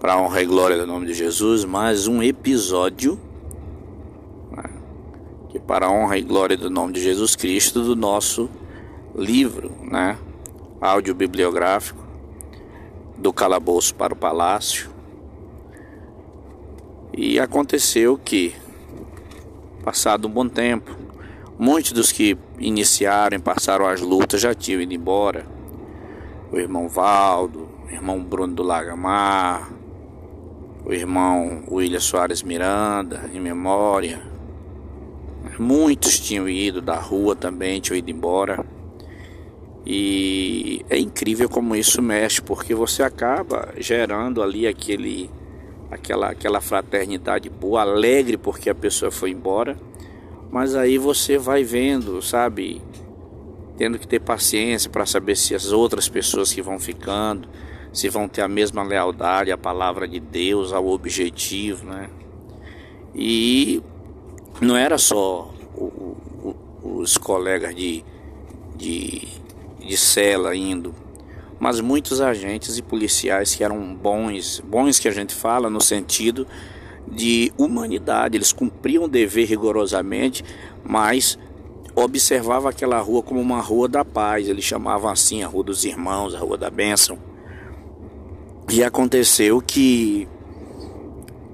para honra e glória do nome de Jesus, mais um episódio né, que para honra e glória do nome de Jesus Cristo do nosso livro, né, áudio bibliográfico do calabouço para o palácio. E aconteceu que passado um bom tempo, muitos dos que iniciaram e passaram as lutas já tinham ido embora. O irmão Valdo, irmão Bruno do Lagamar, o irmão William Soares Miranda, em memória. Muitos tinham ido da rua também, tinham ido embora. E é incrível como isso mexe, porque você acaba gerando ali aquele aquela aquela fraternidade boa, alegre porque a pessoa foi embora. Mas aí você vai vendo, sabe, tendo que ter paciência para saber se as outras pessoas que vão ficando, se vão ter a mesma lealdade à palavra de Deus, ao objetivo, né? E não era só o, o, os colegas de, de, de cela indo, mas muitos agentes e policiais que eram bons, bons que a gente fala no sentido de humanidade, eles cumpriam o dever rigorosamente, mas observava aquela rua como uma rua da paz, eles chamavam assim a Rua dos Irmãos, a Rua da Bênção. E aconteceu que,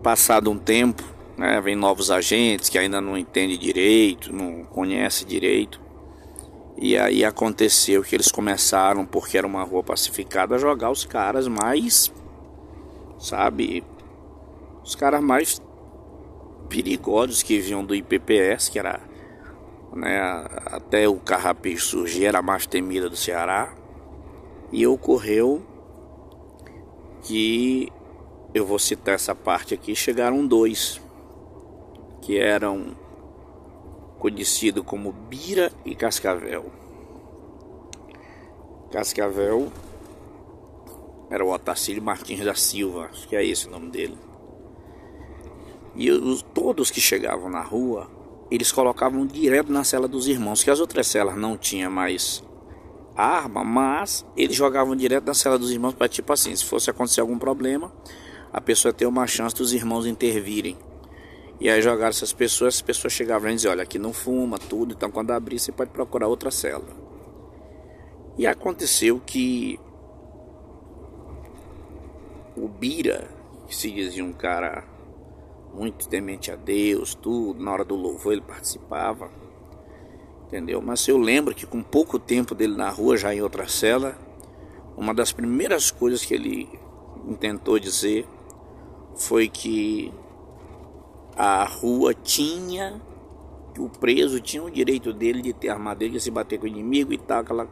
passado um tempo, né, vem novos agentes que ainda não entendem direito, não conhecem direito. E aí aconteceu que eles começaram, porque era uma rua pacificada, a jogar os caras mais, sabe, os caras mais perigosos que vinham do IPPS, que era né, até o carrapicho surgir, era a mais temida do Ceará. E ocorreu que eu vou citar essa parte aqui, chegaram dois que eram conhecidos como Bira e Cascavel. Cascavel era o Otacílio Martins da Silva, acho que é esse o nome dele. E os, todos que chegavam na rua, eles colocavam direto na cela dos irmãos, que as outras celas não tinham mais arma, mas eles jogavam direto na cela dos irmãos para tipo assim, se fosse acontecer algum problema, a pessoa ter uma chance dos irmãos intervirem. E aí jogaram essas pessoas, as pessoas chegavam e diziam, olha, aqui não fuma, tudo, então quando abrir você pode procurar outra cela. E aconteceu que o Bira, que se dizia um cara muito temente a Deus, tudo, na hora do louvor ele participava entendeu? Mas eu lembro que com pouco tempo dele na rua, já em outra cela, uma das primeiras coisas que ele tentou dizer foi que a rua tinha, que o preso tinha o direito dele de ter armadilha, de se bater com o inimigo e tal, aquela...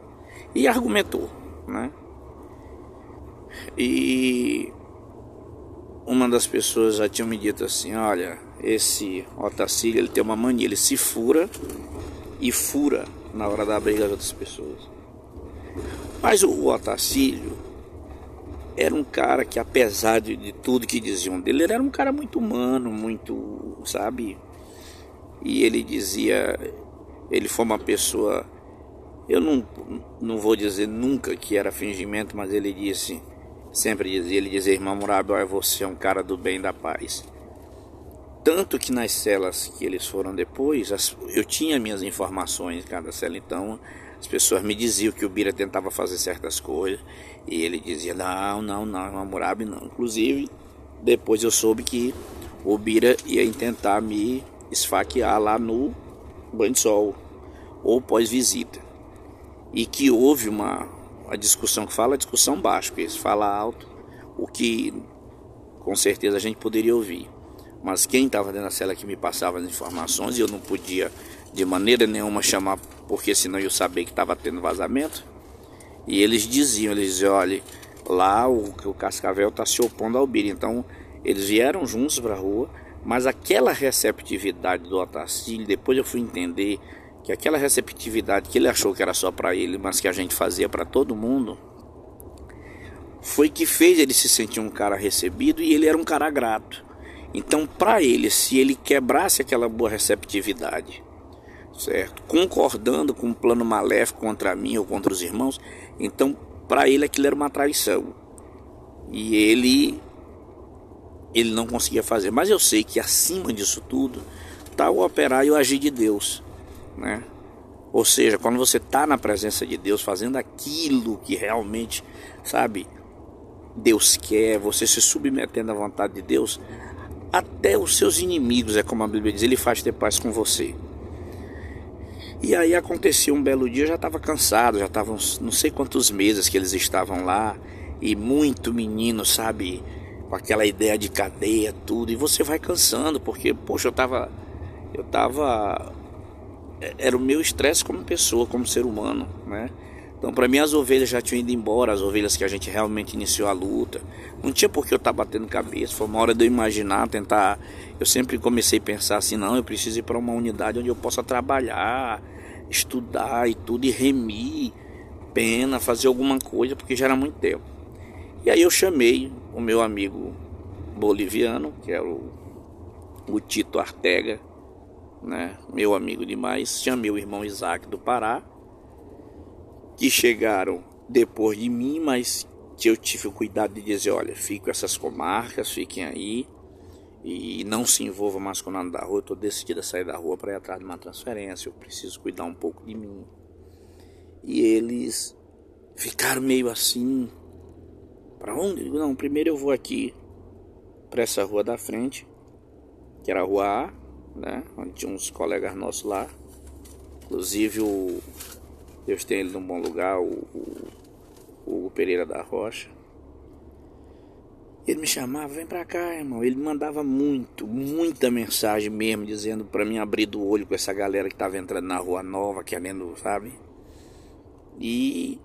e argumentou, né? E uma das pessoas já tinha me dito assim, olha, esse Otacílio, ele tem uma mania, ele se fura e fura na hora da briga das outras pessoas. Mas o Otacílio era um cara que, apesar de, de, tudo que diziam dele, ele era um cara muito humano, muito, sabe? E ele dizia, ele foi uma pessoa, eu não, não vou dizer nunca que era fingimento, mas ele disse, sempre dizia, ele dizia, irmão Murabi, você é um cara do bem da paz. Tanto que nas celas que eles foram depois, as, eu tinha minhas informações em cada cela, então as pessoas me diziam que o Bira tentava fazer certas coisas e ele dizia: não, não, não, Hammurabi não. Inclusive, depois eu soube que o Bira ia tentar me esfaquear lá no banho de sol ou pós-visita. E que houve uma, uma discussão que fala discussão baixa, porque eles falam alto, o que com certeza a gente poderia ouvir mas quem estava dentro da cela que me passava as informações e eu não podia de maneira nenhuma chamar, porque senão eu sabia que estava tendo vazamento. E eles diziam, eles diziam, olha, lá o, o Cascavel está se opondo ao Bira. Então eles vieram juntos para a rua, mas aquela receptividade do Otacílio, depois eu fui entender que aquela receptividade que ele achou que era só para ele, mas que a gente fazia para todo mundo, foi que fez ele se sentir um cara recebido e ele era um cara grato. Então, para ele, se ele quebrasse aquela boa receptividade, certo? Concordando com um plano maléfico contra mim ou contra os irmãos, então para ele aquilo era uma traição. E ele ele não conseguia fazer. Mas eu sei que acima disso tudo está o operar e o agir de Deus, né? Ou seja, quando você está na presença de Deus, fazendo aquilo que realmente, sabe, Deus quer, você se submetendo à vontade de Deus, até os seus inimigos, é como a Bíblia diz, ele faz ter paz com você. E aí aconteceu um belo dia, eu já estava cansado, já estavam não sei quantos meses que eles estavam lá, e muito menino, sabe, com aquela ideia de cadeia, tudo, e você vai cansando, porque, poxa, eu estava eu tava é, era o meu estresse como pessoa, como ser humano, né? Então, para mim, as ovelhas já tinham ido embora, as ovelhas que a gente realmente iniciou a luta. Não tinha por que eu estar tá batendo cabeça. Foi uma hora de eu imaginar, tentar. Eu sempre comecei a pensar assim: não, eu preciso ir para uma unidade onde eu possa trabalhar, estudar e tudo, e remir, pena, fazer alguma coisa, porque já era muito tempo. E aí eu chamei o meu amigo boliviano, que é o, o Tito Artega, né? meu amigo demais. Chamei o irmão Isaac do Pará que chegaram depois de mim, mas que eu tive o cuidado de dizer, olha, fico essas comarcas, fiquem aí e não se envolva mais com nada da rua. Eu estou decidido a sair da rua para ir atrás de uma transferência. Eu preciso cuidar um pouco de mim. E eles ficaram meio assim. Para onde? Não, primeiro eu vou aqui para essa rua da frente, que era a rua A, né? Onde tinha uns colegas nossos lá. Inclusive o Deus tem ele num bom lugar, o, o, o Hugo Pereira da Rocha. Ele me chamava, vem pra cá, irmão. Ele mandava muito, muita mensagem mesmo, dizendo para mim abrir do olho com essa galera que tava entrando na rua nova, querendo, sabe? E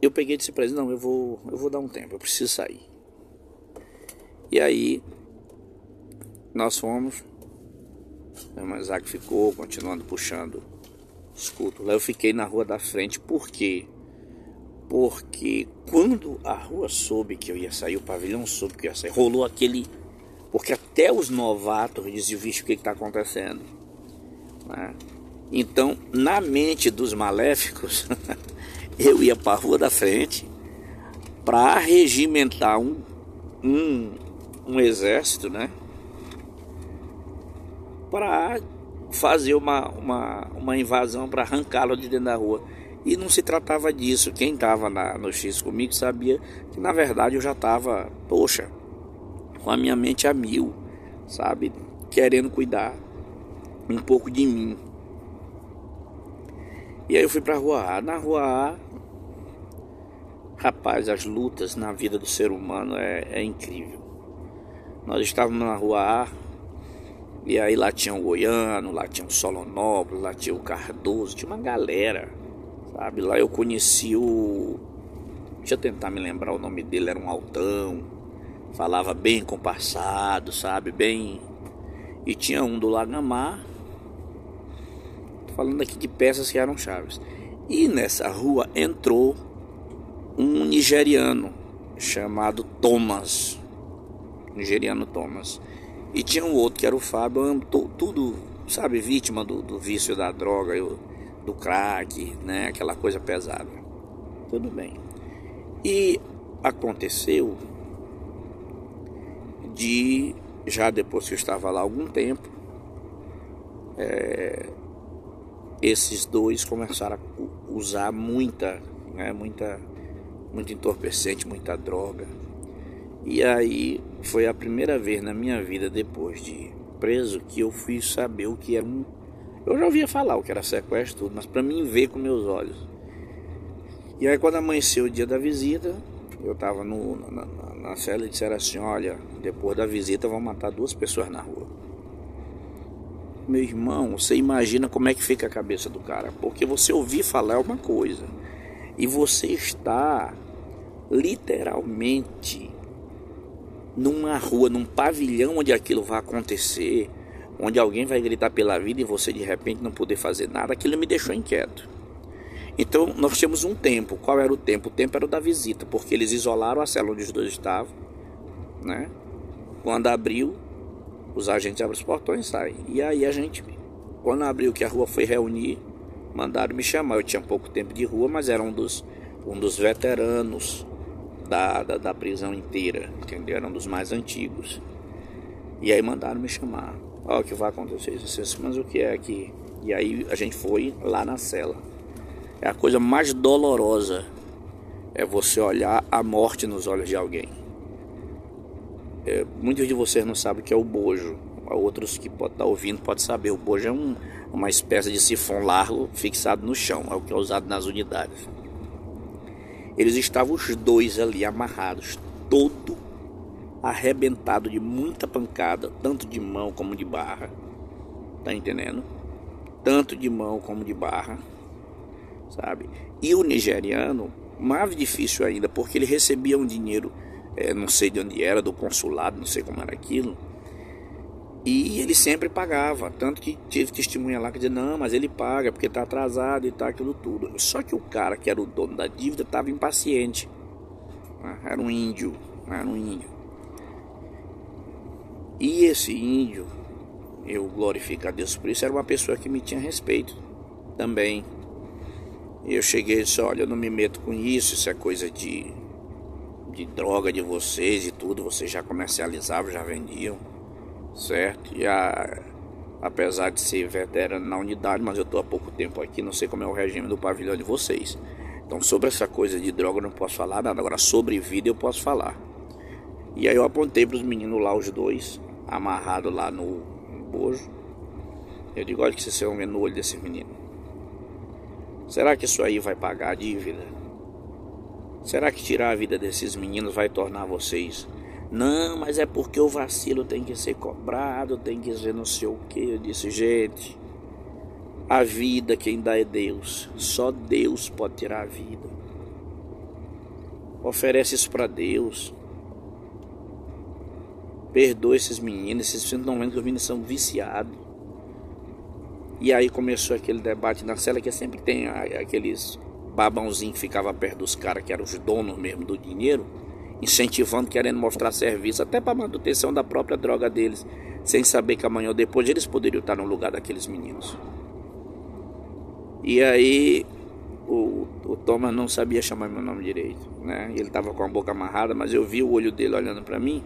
eu peguei e disse pra ele, não, eu vou, eu vou dar um tempo, eu preciso sair. E aí nós fomos, o Isaac ficou, continuando puxando Escuto, lá eu fiquei na rua da frente, por quê? Porque quando a rua soube que eu ia sair, o pavilhão soube que eu ia sair, rolou aquele. Porque até os novatos diziam: vixe, o que está acontecendo? Né? Então, na mente dos maléficos, eu ia para a rua da frente para regimentar um, um, um exército, né? Para fazer uma, uma, uma invasão para arrancá-lo de dentro da rua. E não se tratava disso. Quem estava no X comigo sabia que na verdade eu já estava, poxa, com a minha mente a mil, sabe? Querendo cuidar um pouco de mim. E aí eu fui para a rua A. Na rua A, rapaz, as lutas na vida do ser humano é, é incrível. Nós estávamos na rua A, e aí lá tinha o Goiano, lá tinha o Solonópolis, lá tinha o Cardoso, tinha uma galera, sabe? Lá eu conheci o. Deixa eu tentar me lembrar o nome dele, era um altão, falava bem compassado, sabe? Bem. E tinha um do Lagamar, falando aqui de peças que eram chaves. E nessa rua entrou um nigeriano chamado Thomas. Nigeriano Thomas. E tinha um outro que era o Fábio, tudo, sabe, vítima do, do vício da droga, do crack, né? Aquela coisa pesada. Tudo bem. E aconteceu de, já depois que eu estava lá algum tempo, é, esses dois começaram a usar muita, né, muita, muito entorpecente, muita droga. E aí foi a primeira vez na minha vida, depois de preso, que eu fui saber o que era um. Eu já ouvia falar o que era sequestro, tudo, mas para mim ver com meus olhos. E aí, quando amanheceu o dia da visita, eu estava na, na, na cela e disseram assim: Olha, depois da visita vão matar duas pessoas na rua. Meu irmão, você imagina como é que fica a cabeça do cara, porque você ouvir falar é uma coisa, e você está literalmente numa rua, num pavilhão onde aquilo vai acontecer, onde alguém vai gritar pela vida e você de repente não poder fazer nada, aquilo me deixou inquieto. Então nós tínhamos um tempo. Qual era o tempo? O tempo era o da visita, porque eles isolaram a cela onde os dois estavam, né? Quando abriu, os agentes abrem os portões e saem. E aí a gente, quando abriu que a rua foi reunir, mandaram me chamar. Eu tinha pouco tempo de rua, mas era um dos, um dos veteranos da, da, da prisão inteira, entendeu? Era um dos mais antigos. E aí mandaram me chamar. Ó, o que vai acontecer? Disse, mas o que é aqui? E aí a gente foi lá na cela. É a coisa mais dolorosa é você olhar a morte nos olhos de alguém. É, muitos de vocês não sabem o que é o bojo. Outros que podem estar ouvindo podem saber. O bojo é um, uma espécie de sifão largo fixado no chão. É o que é usado nas unidades. Eles estavam os dois ali amarrados, todo arrebentado de muita pancada, tanto de mão como de barra. Tá entendendo? Tanto de mão como de barra, sabe? E o nigeriano, mais difícil ainda, porque ele recebia um dinheiro, é, não sei de onde era, do consulado, não sei como era aquilo. E ele sempre pagava, tanto que tive testemunha lá que dizia, não, mas ele paga porque está atrasado e tá aquilo tudo. Só que o cara que era o dono da dívida estava impaciente. Né? Era um índio, era um índio. E esse índio, eu glorifico a Deus por isso, era uma pessoa que me tinha respeito também. Eu cheguei e disse, olha, eu não me meto com isso, isso é coisa de, de droga de vocês e tudo, vocês já comercializavam, já vendiam certo? E a, apesar de ser veterano na unidade, mas eu estou há pouco tempo aqui, não sei como é o regime do pavilhão de vocês. Então, sobre essa coisa de droga eu não posso falar nada, agora sobre vida eu posso falar. E aí eu apontei para os meninos lá, os dois, amarrados lá no, no bojo. Eu digo, olha que vocês vão ver no olho desse menino. Será que isso aí vai pagar a dívida? Será que tirar a vida desses meninos vai tornar vocês não, mas é porque o vacilo tem que ser cobrado, tem que ser não sei o que. Eu disse, gente, a vida quem dá é Deus. Só Deus pode tirar a vida. Oferece isso para Deus. Perdoa esses meninos, esses meninos não vendo que os meninos são viciados. E aí começou aquele debate na cela que sempre tem aqueles babãozinhos que ficava perto dos caras que eram os donos mesmo do dinheiro incentivando, querendo mostrar serviço, até para manutenção da própria droga deles, sem saber que amanhã ou depois eles poderiam estar no lugar daqueles meninos. E aí o, o Thomas não sabia chamar meu nome direito, né? Ele estava com a boca amarrada, mas eu vi o olho dele olhando para mim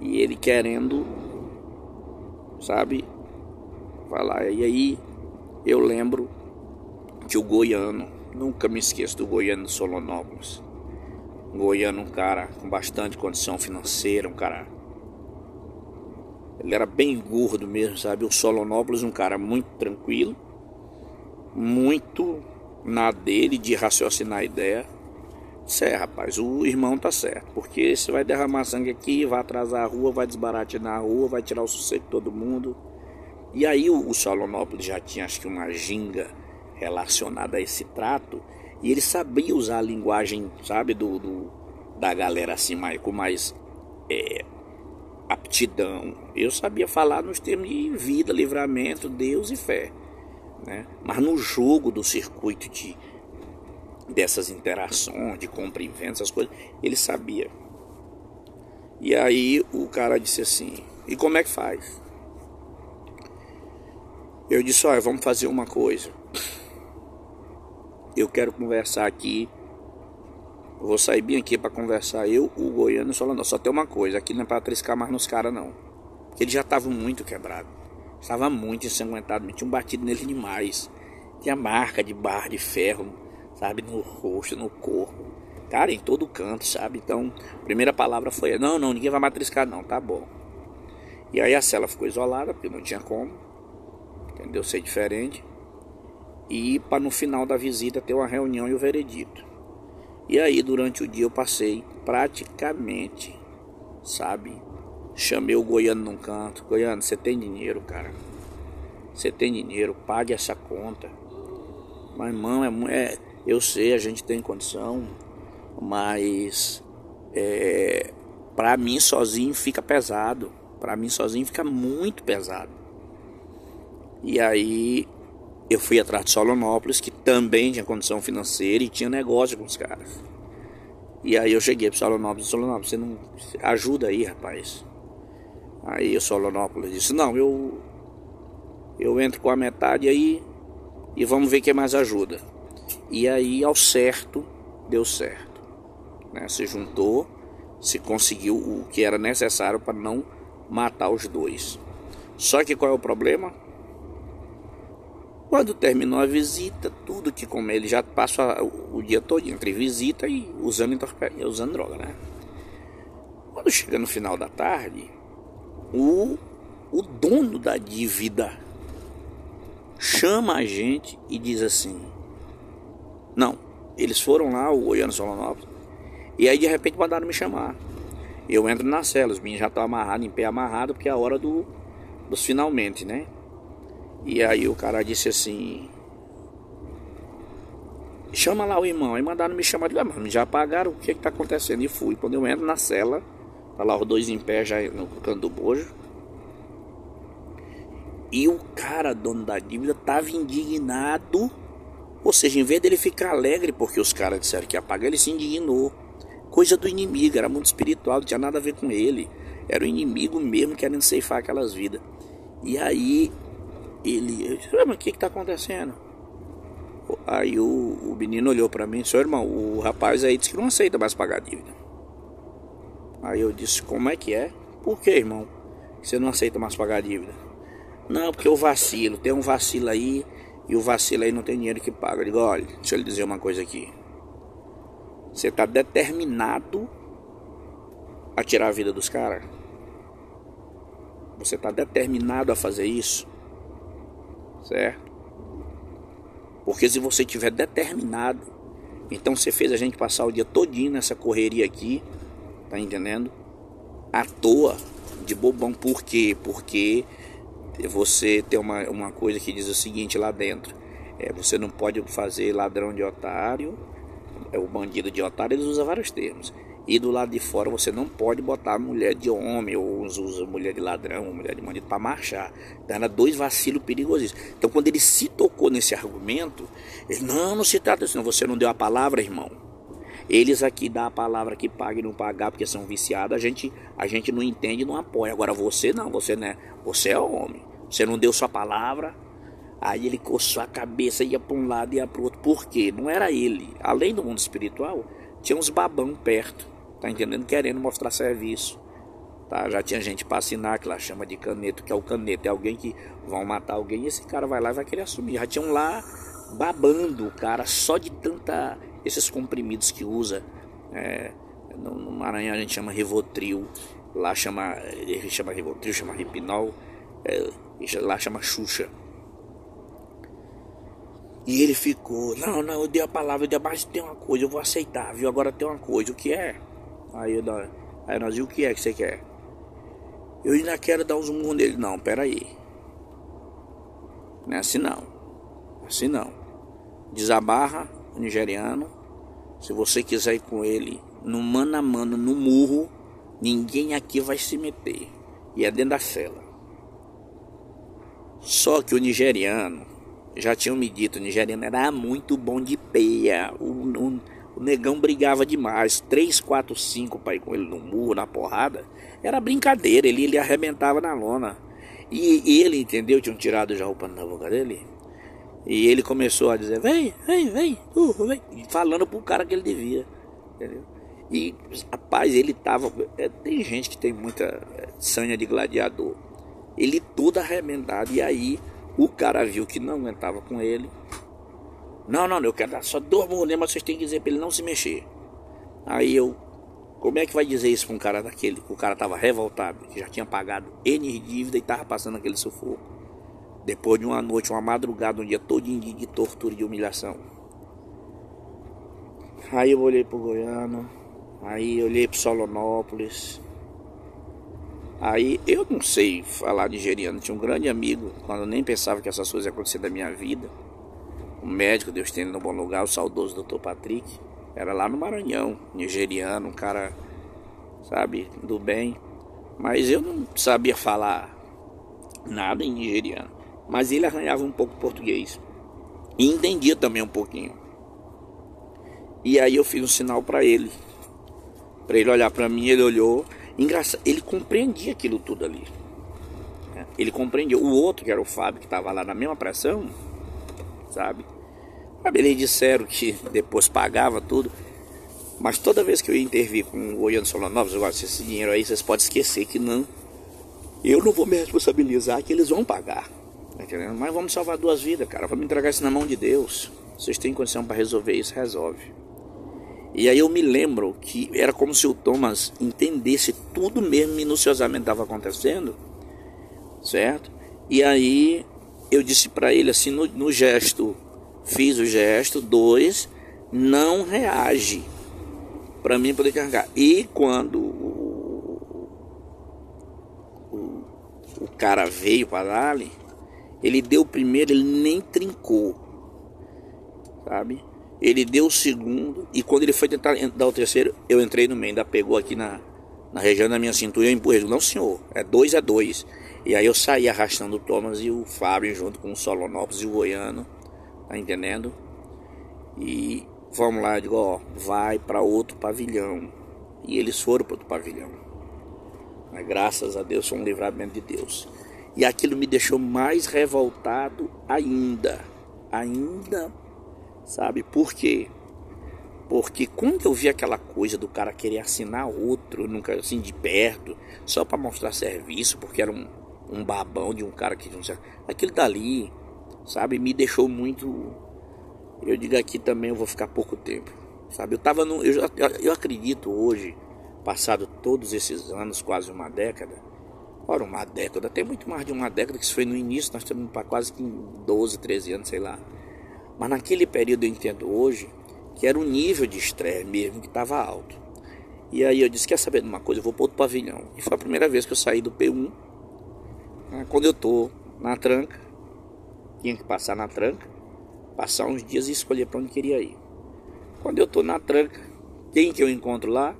e ele querendo, sabe, falar. E aí eu lembro que o goiano, nunca me esqueço do goiano de Solonópolis Goiano, um cara com bastante condição financeira, um cara. Ele era bem gordo mesmo, sabe? O Solonópolis, um cara muito tranquilo, muito na dele de raciocinar a ideia. Cé, rapaz, o irmão tá certo, porque você vai derramar sangue aqui, vai atrasar a rua, vai desbaratinar a rua, vai tirar o sossego de todo mundo. E aí o, o Solonópolis já tinha, acho que, uma ginga relacionada a esse trato e ele sabia usar a linguagem, sabe, do, do da galera assim, mais, com mais é, aptidão. Eu sabia falar nos termos de vida, livramento, Deus e fé. Né? Mas no jogo do circuito de dessas interações, de compra e venda, essas coisas, ele sabia. E aí o cara disse assim: E como é que faz? Eu disse: Olha, vamos fazer uma coisa eu quero conversar aqui. Eu vou sair bem aqui para conversar. Eu, o Goiano e o Solanó. Só tem uma coisa: aqui não é para triscar mais nos caras, não. Ele já estava muito quebrado. Estava muito ensanguentado. Tinha um batido nele demais. Tinha marca de barra de ferro, sabe? No rosto, no corpo. Cara, em todo canto, sabe? Então, a primeira palavra foi: Não, não, ninguém vai matriscar, não. Tá bom. E aí a cela ficou isolada, porque não tinha como. Entendeu? Ser diferente e para no final da visita ter uma reunião e o veredito. E aí durante o dia eu passei praticamente, sabe? Chamei o Goiano num canto. Goiano, você tem dinheiro, cara? Você tem dinheiro, pague essa conta. Mas irmão, é, é, eu sei, a gente tem condição, mas é, para mim sozinho fica pesado. Para mim sozinho fica muito pesado. E aí eu fui atrás de Solonópolis, que também tinha condição financeira e tinha negócio com os caras. E aí eu cheguei para Solonópolis, Solonópolis, você não ajuda aí, rapaz. Aí o Solonópolis disse: "Não, eu eu entro com a metade aí e vamos ver quem mais ajuda". E aí ao certo deu certo. né? Se juntou, se conseguiu o que era necessário para não matar os dois. Só que qual é o problema? Quando terminou a visita, tudo que como ele já passa o dia todo entre visita e usando, usando droga, né? Quando chega no final da tarde, o, o dono da dívida chama a gente e diz assim: Não, eles foram lá, o Goiano Solonópolis, e aí de repente mandaram me chamar. Eu entro na cela, os meninos já estão amarrados, em pé amarrado, porque é a hora do, dos finalmente, né? E aí o cara disse assim: Chama lá o irmão. Aí mandaram me chamar de lá, mas já pagaram o que está acontecendo. E fui. Quando eu entro na cela, tá lá os dois em pé já no canto do bojo. E o cara, dono da dívida, tava indignado. Ou seja, em vez dele ficar alegre porque os caras disseram que ia pagar, ele se indignou. Coisa do inimigo, era muito espiritual, não tinha nada a ver com ele. Era o inimigo mesmo querendo ceifar aquelas vidas. E aí ele, eu disse, mas o que está acontecendo? Aí o, o menino olhou para mim, seu irmão, o rapaz aí disse que não aceita mais pagar a dívida. Aí eu disse, como é que é? Por que, irmão? Você não aceita mais pagar a dívida? Não, porque eu vacilo, tem um vacilo aí e o vacilo aí não tem dinheiro que paga. Eu digo, olha, deixa eu lhe dizer uma coisa aqui. Você está determinado a tirar a vida dos caras? Você está determinado a fazer isso? Certo? Porque se você tiver determinado, então você fez a gente passar o dia todinho nessa correria aqui, tá entendendo? À toa, de bobão. Por quê? Porque você tem uma, uma coisa que diz o seguinte lá dentro. É, você não pode fazer ladrão de otário, é o bandido de otário, eles usam vários termos. E do lado de fora você não pode botar mulher de homem, ou usa mulher de ladrão, mulher de bandido para marchar. Então era dois vacilos perigosíssimos. Então quando ele se tocou nesse argumento, ele, não, não se trata disso. Você não deu a palavra, irmão. Eles aqui dá a palavra que paga e não pagar porque são viciados, a gente, a gente não entende, não apoia. Agora você não, você não é, você é homem. Você não deu sua palavra. Aí ele coçou a cabeça, ia para um lado e ia para o outro. Por quê? Não era ele. Além do mundo espiritual, tinha uns babão perto tá entendendo? Querendo mostrar serviço. Tá? Já tinha gente para assinar, que lá chama de caneto, que é o caneto, é alguém que vão matar alguém e esse cara vai lá e vai querer assumir. Já tinham lá babando o cara só de tanta esses comprimidos que usa. É, no, no, Maranhão a gente chama Rivotril, lá chama, ele chama Rivotril, chama Ripinol, é, lá chama Xuxa. E ele ficou, não, não, eu dei a palavra, eu dei, mas tem uma coisa, eu vou aceitar, viu? Agora tem uma coisa, o que é? Aí, eu, aí nós, e o que é que você quer? Eu ainda quero dar uns murros nele. Não, peraí. Não é assim não. Assim não. Desabarra o nigeriano. Se você quiser ir com ele no mano a mano, no murro, ninguém aqui vai se meter. E é dentro da cela. Só que o nigeriano, já tinham me dito, o nigeriano era muito bom de peia. O, o, o negão brigava demais. 3, 4, 5 para ir com ele no murro, na porrada. Era brincadeira, ele, ele arrebentava na lona. E, e ele, entendeu? Tinham tirado já a roupa na boca dele. E ele começou a dizer: Vem, vem, vem, uh, vem. Falando pro cara que ele devia. Entendeu? E, rapaz, ele tava. É, tem gente que tem muita é, sanha de gladiador. Ele todo arrebentado. E aí o cara viu que não aguentava com ele não, não, eu quero dar só dois mulheres, mas vocês têm que dizer para ele não se mexer. Aí eu, como é que vai dizer isso para um cara daquele? Que o cara tava revoltado, que já tinha pagado N dívida e tava passando aquele sufoco. Depois de uma noite, uma madrugada, um dia todo de, de tortura e de humilhação. Aí eu olhei pro Goiano, aí eu olhei pro Solonópolis. Aí eu não sei falar nigeriano, tinha um grande amigo, quando eu nem pensava que essas coisas iam acontecer da minha vida um médico, Deus tem ele no bom lugar, o saudoso Dr. Patrick, era lá no Maranhão, nigeriano, um cara, sabe, do bem. Mas eu não sabia falar nada em nigeriano. Mas ele arranhava um pouco português. E entendia também um pouquinho. E aí eu fiz um sinal para ele. Para ele olhar para mim, ele olhou. Engraçado, ele compreendia aquilo tudo ali. Ele compreendia. O outro, que era o Fábio, que estava lá na mesma pressão, sabe? Eles disseram que depois pagava tudo. Mas toda vez que eu intervir com o Goiano eu gosto esse dinheiro aí, vocês podem esquecer que não. Eu não vou me responsabilizar, que eles vão pagar. Entendendo? Mas vamos salvar duas vidas, cara. Vamos entregar isso na mão de Deus. Vocês têm condição para resolver isso, resolve. E aí eu me lembro que era como se o Thomas entendesse tudo mesmo minuciosamente estava acontecendo, certo? E aí eu disse para ele assim no, no, gesto, fiz o gesto, dois, não reage para mim poder carregar. E quando o, o, o cara veio para ali, ele deu o primeiro, ele nem trincou, sabe? Ele deu o segundo e quando ele foi tentar dar o terceiro, eu entrei no meio, ainda pegou aqui na, na região da minha cintura e eu empurrei. Não, senhor, é dois a dois. E aí eu saí arrastando o Thomas e o Fábio junto com o Solonópolis e o Goiano, tá entendendo? E vamos lá, eu digo, ó, vai para outro pavilhão. E eles foram para outro pavilhão. Mas graças a Deus foi um livramento de Deus. E aquilo me deixou mais revoltado ainda. Ainda Sabe por quê? Porque quando eu vi aquela coisa do cara querer assinar outro, nunca assim de perto, só para mostrar serviço, porque era um, um babão de um cara que não sei, aquilo dali, sabe, me deixou muito. Eu digo aqui também eu vou ficar pouco tempo, sabe? Eu tava no, eu, eu acredito hoje, passado todos esses anos, quase uma década, ora uma década, até muito mais de uma década que isso foi no início, nós estamos para quase que 12, 13 anos, sei lá. Mas naquele período eu entendo hoje que era o nível de estresse mesmo que estava alto. E aí eu disse, quer saber de uma coisa? Eu vou para outro pavilhão. E foi a primeira vez que eu saí do P1. Né, quando eu tô na tranca, tinha que passar na tranca, passar uns dias e escolher para onde queria ir. Quando eu tô na tranca, quem que eu encontro lá?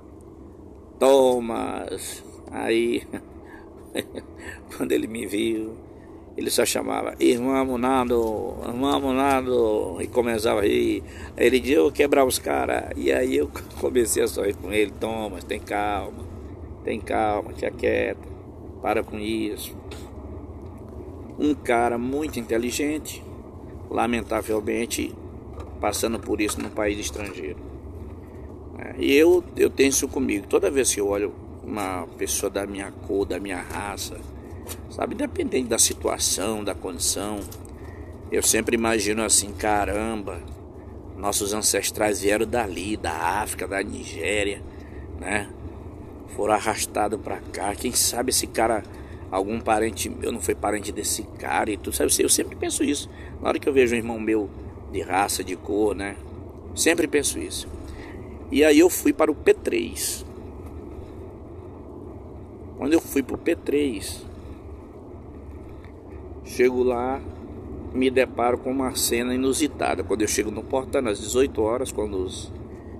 Thomas. Aí, quando ele me viu, ele só chamava irmão Munado, irmão Munado, e começava a rir. Aí ele dizia, eu quebrar os caras. E aí eu comecei a sorrir com ele, Thomas, tem calma, tem calma, te quieta, para com isso. Um cara muito inteligente, lamentavelmente passando por isso num país estrangeiro. É, e eu, eu tenho isso comigo. Toda vez que eu olho uma pessoa da minha cor, da minha raça, Sabe, dependendo da situação, da condição. Eu sempre imagino assim, caramba, nossos ancestrais vieram dali, da África, da Nigéria, né? Foram arrastados para cá. Quem sabe esse cara, algum parente meu não foi parente desse cara e tudo, sabe? Eu sempre penso isso. Na hora que eu vejo um irmão meu de raça, de cor, né? Sempre penso isso. E aí eu fui para o P3. Quando eu fui para o P3, Chego lá, me deparo com uma cena inusitada. Quando eu chego no portão às 18 horas, quando os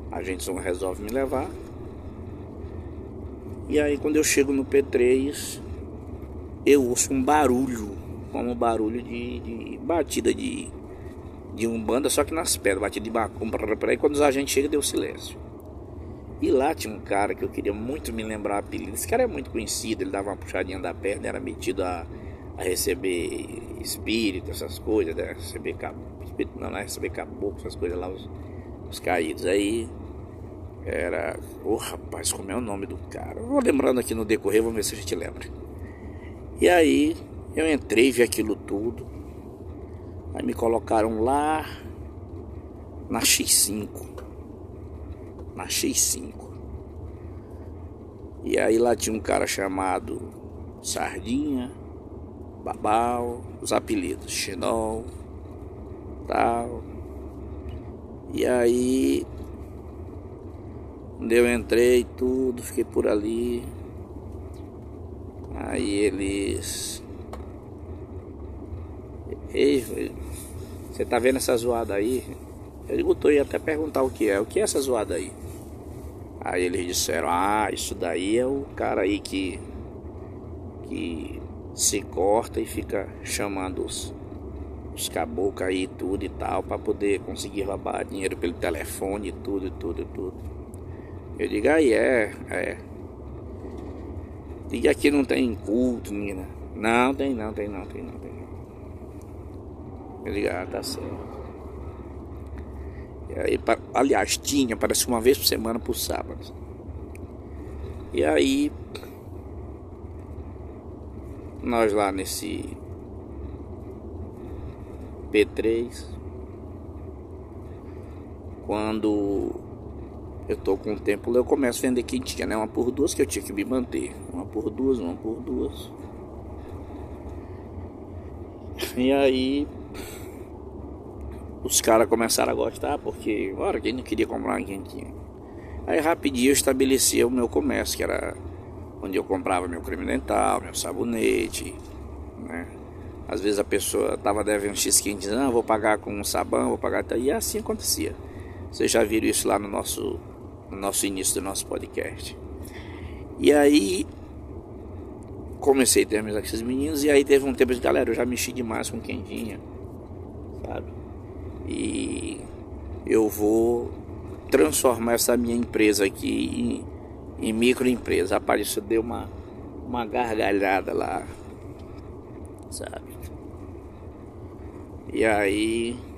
agentes resolvem me levar. E aí quando eu chego no P3, eu ouço um barulho, como um barulho de, de batida de, de umbanda, só que nas pedras, batida de macumba. Aí quando os agentes chegam, deu silêncio. E lá tinha um cara que eu queria muito me lembrar o apelido. Esse cara é muito conhecido, ele dava uma puxadinha da perna, era metido a a receber espírito, essas coisas, né? receber caboclo, espírito não, né? receber caboclo, essas coisas lá, os, os caídos. Aí era. Ô oh, rapaz, como é o nome do cara? Vou lembrando aqui no decorrer, vamos ver se a gente lembra. E aí eu entrei, vi aquilo tudo. Aí me colocaram lá na X5. Na X5. E aí lá tinha um cara chamado Sardinha Babau, os apelidos, Xenol, tal. E aí, eu entrei tudo, fiquei por ali. Aí eles. Ei, você tá vendo essa zoada aí? Eu digo, tô ia até perguntar o que é. O que é essa zoada aí? Aí eles disseram, ah, isso daí é o cara aí que. que se corta e fica chamando os, os caboclos aí tudo e tal para poder conseguir roubar dinheiro pelo telefone tudo, tudo, tudo. Eu digo, aí é, é. Diga aqui não tem culto, menina. Não, tem não, tem não, tem não, tem não. Ah, tá certo. E Aí, aliás, tinha, parece uma vez por semana por sábado. E aí, nós lá nesse P3, quando eu tô com o tempo, eu começo a vender quentinha, né? Uma por duas que eu tinha que me manter. Uma por duas, uma por duas. E aí os caras começaram a gostar, porque, ora, quem não queria comprar uma quentinha? Aí rapidinho eu estabelecia o meu comércio, que era onde eu comprava meu creme dental, meu sabonete, né? Às vezes a pessoa tava devendo um X quente, ah, vou pagar com um sabão, vou pagar, e assim acontecia. Vocês já viram isso lá no nosso, no nosso início do nosso podcast. E aí comecei a ter amizade com esses meninos, e aí teve um tempo de galera, eu já mexi demais com quentinha, sabe? E eu vou transformar essa minha empresa aqui em, em microempresa. Apareceu, deu uma, uma gargalhada lá, sabe? E aí.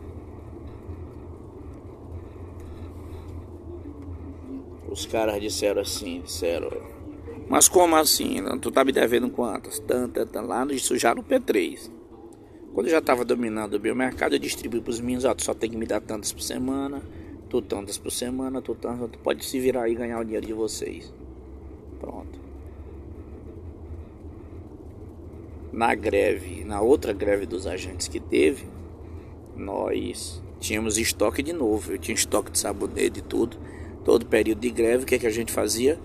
Os caras disseram assim, disseram. Mas como assim? Tu tá me devendo quantas? Tanto, tanto, lá no, já no P3. Quando eu já estava dominando o biomercado, eu distribuí para os meninos, ó, tu só tem que me dar tantas por semana tu tantas por semana, tu tantas, tu pode se virar e ganhar o dinheiro de vocês. Pronto. Na greve, na outra greve dos agentes que teve, nós tínhamos estoque de novo. Eu tinha estoque de sabonete e tudo. Todo período de greve, o que, é que a gente fazia?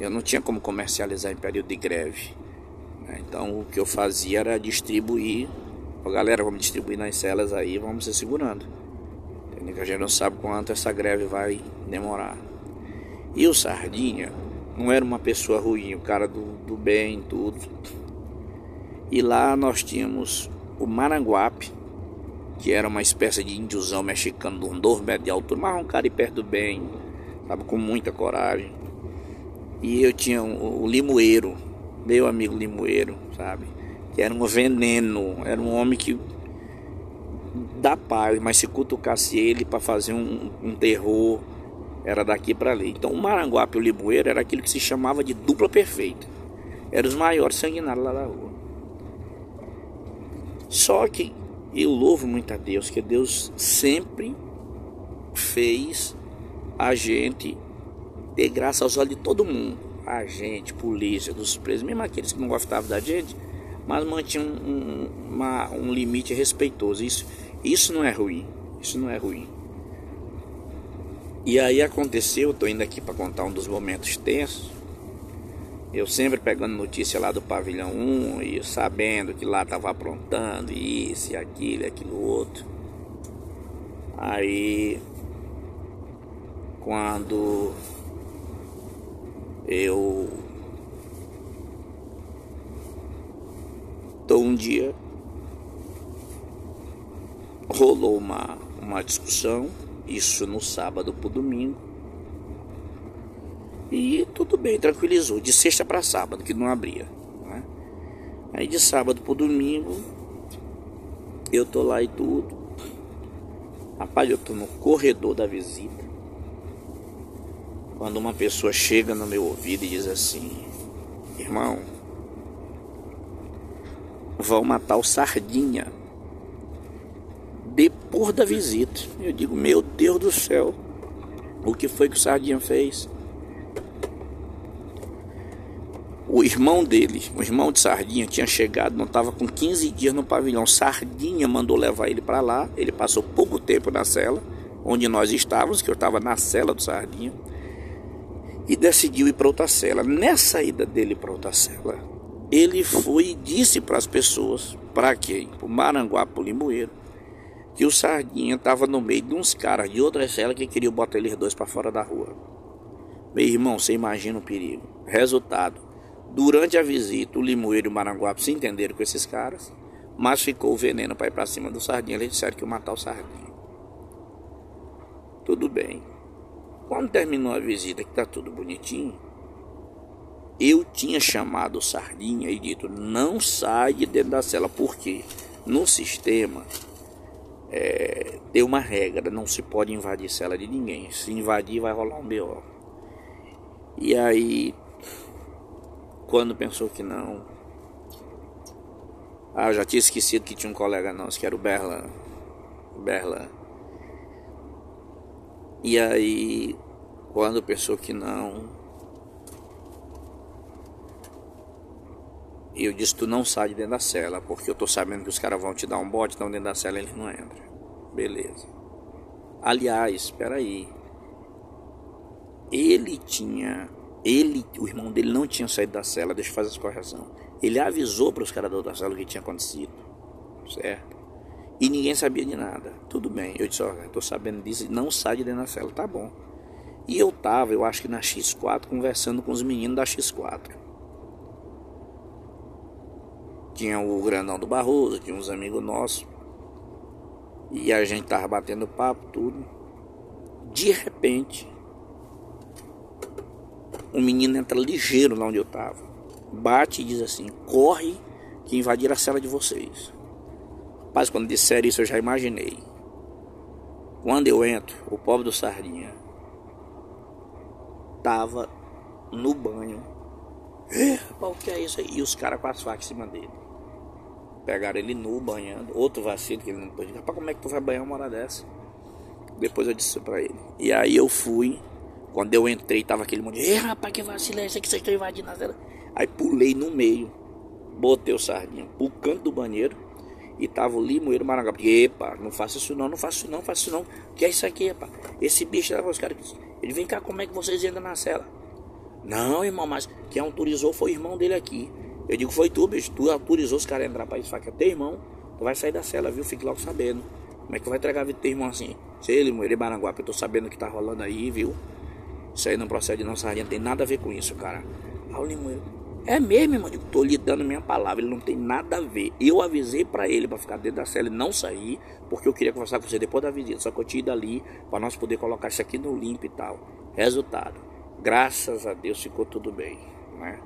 Eu não tinha como comercializar em período de greve. Né? Então o que eu fazia era distribuir. Ó, galera, vamos distribuir nas celas aí, vamos se segurando que a gente não sabe quanto essa greve vai demorar. E o Sardinha não era uma pessoa ruim, o cara do, do bem, tudo. E lá nós tínhamos o Maranguape, que era uma espécie de índiozão mexicano de um 2 metros de altura, mas um cara perto do bem, sabe, com muita coragem. E eu tinha o, o Limoeiro, meu amigo Limoeiro, sabe, que era um veneno, era um homem que da paz, mas se cutucasse ele para fazer um, um, terror, era daqui para ali. Então o Maranguape e o Limoeiro era aquilo que se chamava de dupla perfeita. Eram os maiores sanguinários lá da rua. Só que eu louvo muito a Deus, que Deus sempre fez a gente ter graça aos olhos de todo mundo. A gente, polícia, dos presos, mesmo aqueles que não gostavam da gente, mas mantinham um, um, uma, um limite respeitoso. Isso, isso não é ruim. Isso não é ruim. E aí aconteceu, eu tô indo aqui para contar um dos momentos tensos. Eu sempre pegando notícia lá do pavilhão 1 e sabendo que lá tava aprontando isso e aquilo e aquilo outro. Aí quando eu tô um dia rolou uma, uma discussão, isso no sábado para domingo. E tudo bem, tranquilizou. De sexta para sábado, que não abria. Né? Aí de sábado para domingo, eu tô lá e tudo. Rapaz, eu tô no corredor da visita. Quando uma pessoa chega no meu ouvido e diz assim: Irmão, vão matar o Sardinha depois da visita. Eu digo, meu Deus do céu, o que foi que o Sardinha fez? O irmão dele, o irmão de Sardinha, tinha chegado, não estava com 15 dias no pavilhão. Sardinha mandou levar ele para lá. Ele passou pouco tempo na cela, onde nós estávamos, que eu estava na cela do Sardinha, e decidiu ir para outra cela. Nessa ida dele para outra cela, ele foi e disse para as pessoas, para quem? Para o Maranguape, para o Limoeiro, que o Sardinha estava no meio de uns caras de outra cela que queriam botar eles dois para fora da rua. Meu irmão, você imagina o perigo. Resultado: durante a visita, o Limoeiro e o Maranguape se entenderam com esses caras, mas ficou o veneno para ir para cima do Sardinha. Eles disseram que iam matar o Sardinha. Tudo bem. Quando terminou a visita, que tá tudo bonitinho, eu tinha chamado o Sardinha e dito: não sai de dentro da cela, porque no sistema é, tem uma regra, não se pode invadir cela de ninguém. Se invadir vai rolar um BO. E aí, quando pensou que não, ah, eu já tinha esquecido que tinha um colega nosso que era o Berla. Berla. E aí, quando pensou que não, eu disse: Tu não sai de dentro da cela, porque eu tô sabendo que os caras vão te dar um bote, então dentro da cela eles não entram. Beleza. Aliás, espera aí. Ele tinha. Ele, o irmão dele não tinha saído da cela, deixa eu fazer essa correção. Ele avisou para os caras da outra cela o que tinha acontecido. Certo? E ninguém sabia de nada. Tudo bem. Eu disse, ó, tô sabendo disso, não sai de dentro da cela, tá bom. E eu tava, eu acho que na X4, conversando com os meninos da X4. Tinha o grandão do Barroso, tinha uns amigos nossos. E a gente tava batendo papo, tudo. De repente, um menino entra ligeiro lá onde eu tava. Bate e diz assim: corre que invadiram a cela de vocês. Mas quando disseram isso eu já imaginei. Quando eu entro, o pobre do Sardinha tava no banho. É, o que é isso aí? E os caras com as facas em cima dele. Pegaram ele nu, banhando. Outro vacilo que ele não pôde. Rapaz, como é que tu vai banhar uma hora dessa? Depois eu disse pra ele. E aí eu fui. Quando eu entrei, tava aquele monte de. Ei, rapaz, que vacilo é esse que vocês estão invadindo a cela? Aí pulei no meio. Botei o sardinha pro canto do banheiro. E tava o limoeiro Marangá. Epa, não faça isso não, não faça isso não, faça isso não. Que é isso aqui, rapaz? Esse bicho, os caras. Ele vem cá, como é que vocês entram na cela? Não, irmão, mas quem autorizou foi o irmão dele aqui. Eu digo, foi tu, bicho. Tu autorizou os caras a entrar pra isso. Que é teu irmão. Tu vai sair da cela, viu? Fique logo sabendo. Como é que vai entregar a vida do teu irmão assim? Se ele, ele Baranguape, eu tô sabendo o que tá rolando aí, viu? Isso aí não procede não, Sardinha. Tem nada a ver com isso, cara. Ah, o Limoeiro. É mesmo, irmão. Eu tô lhe dando minha palavra. Ele não tem nada a ver. Eu avisei para ele para ficar dentro da cela e não sair, porque eu queria conversar com você depois da visita. Só que eu tinha ido ali para nós poder colocar isso aqui no limpo e tal. Resultado. Graças a Deus ficou tudo bem, né?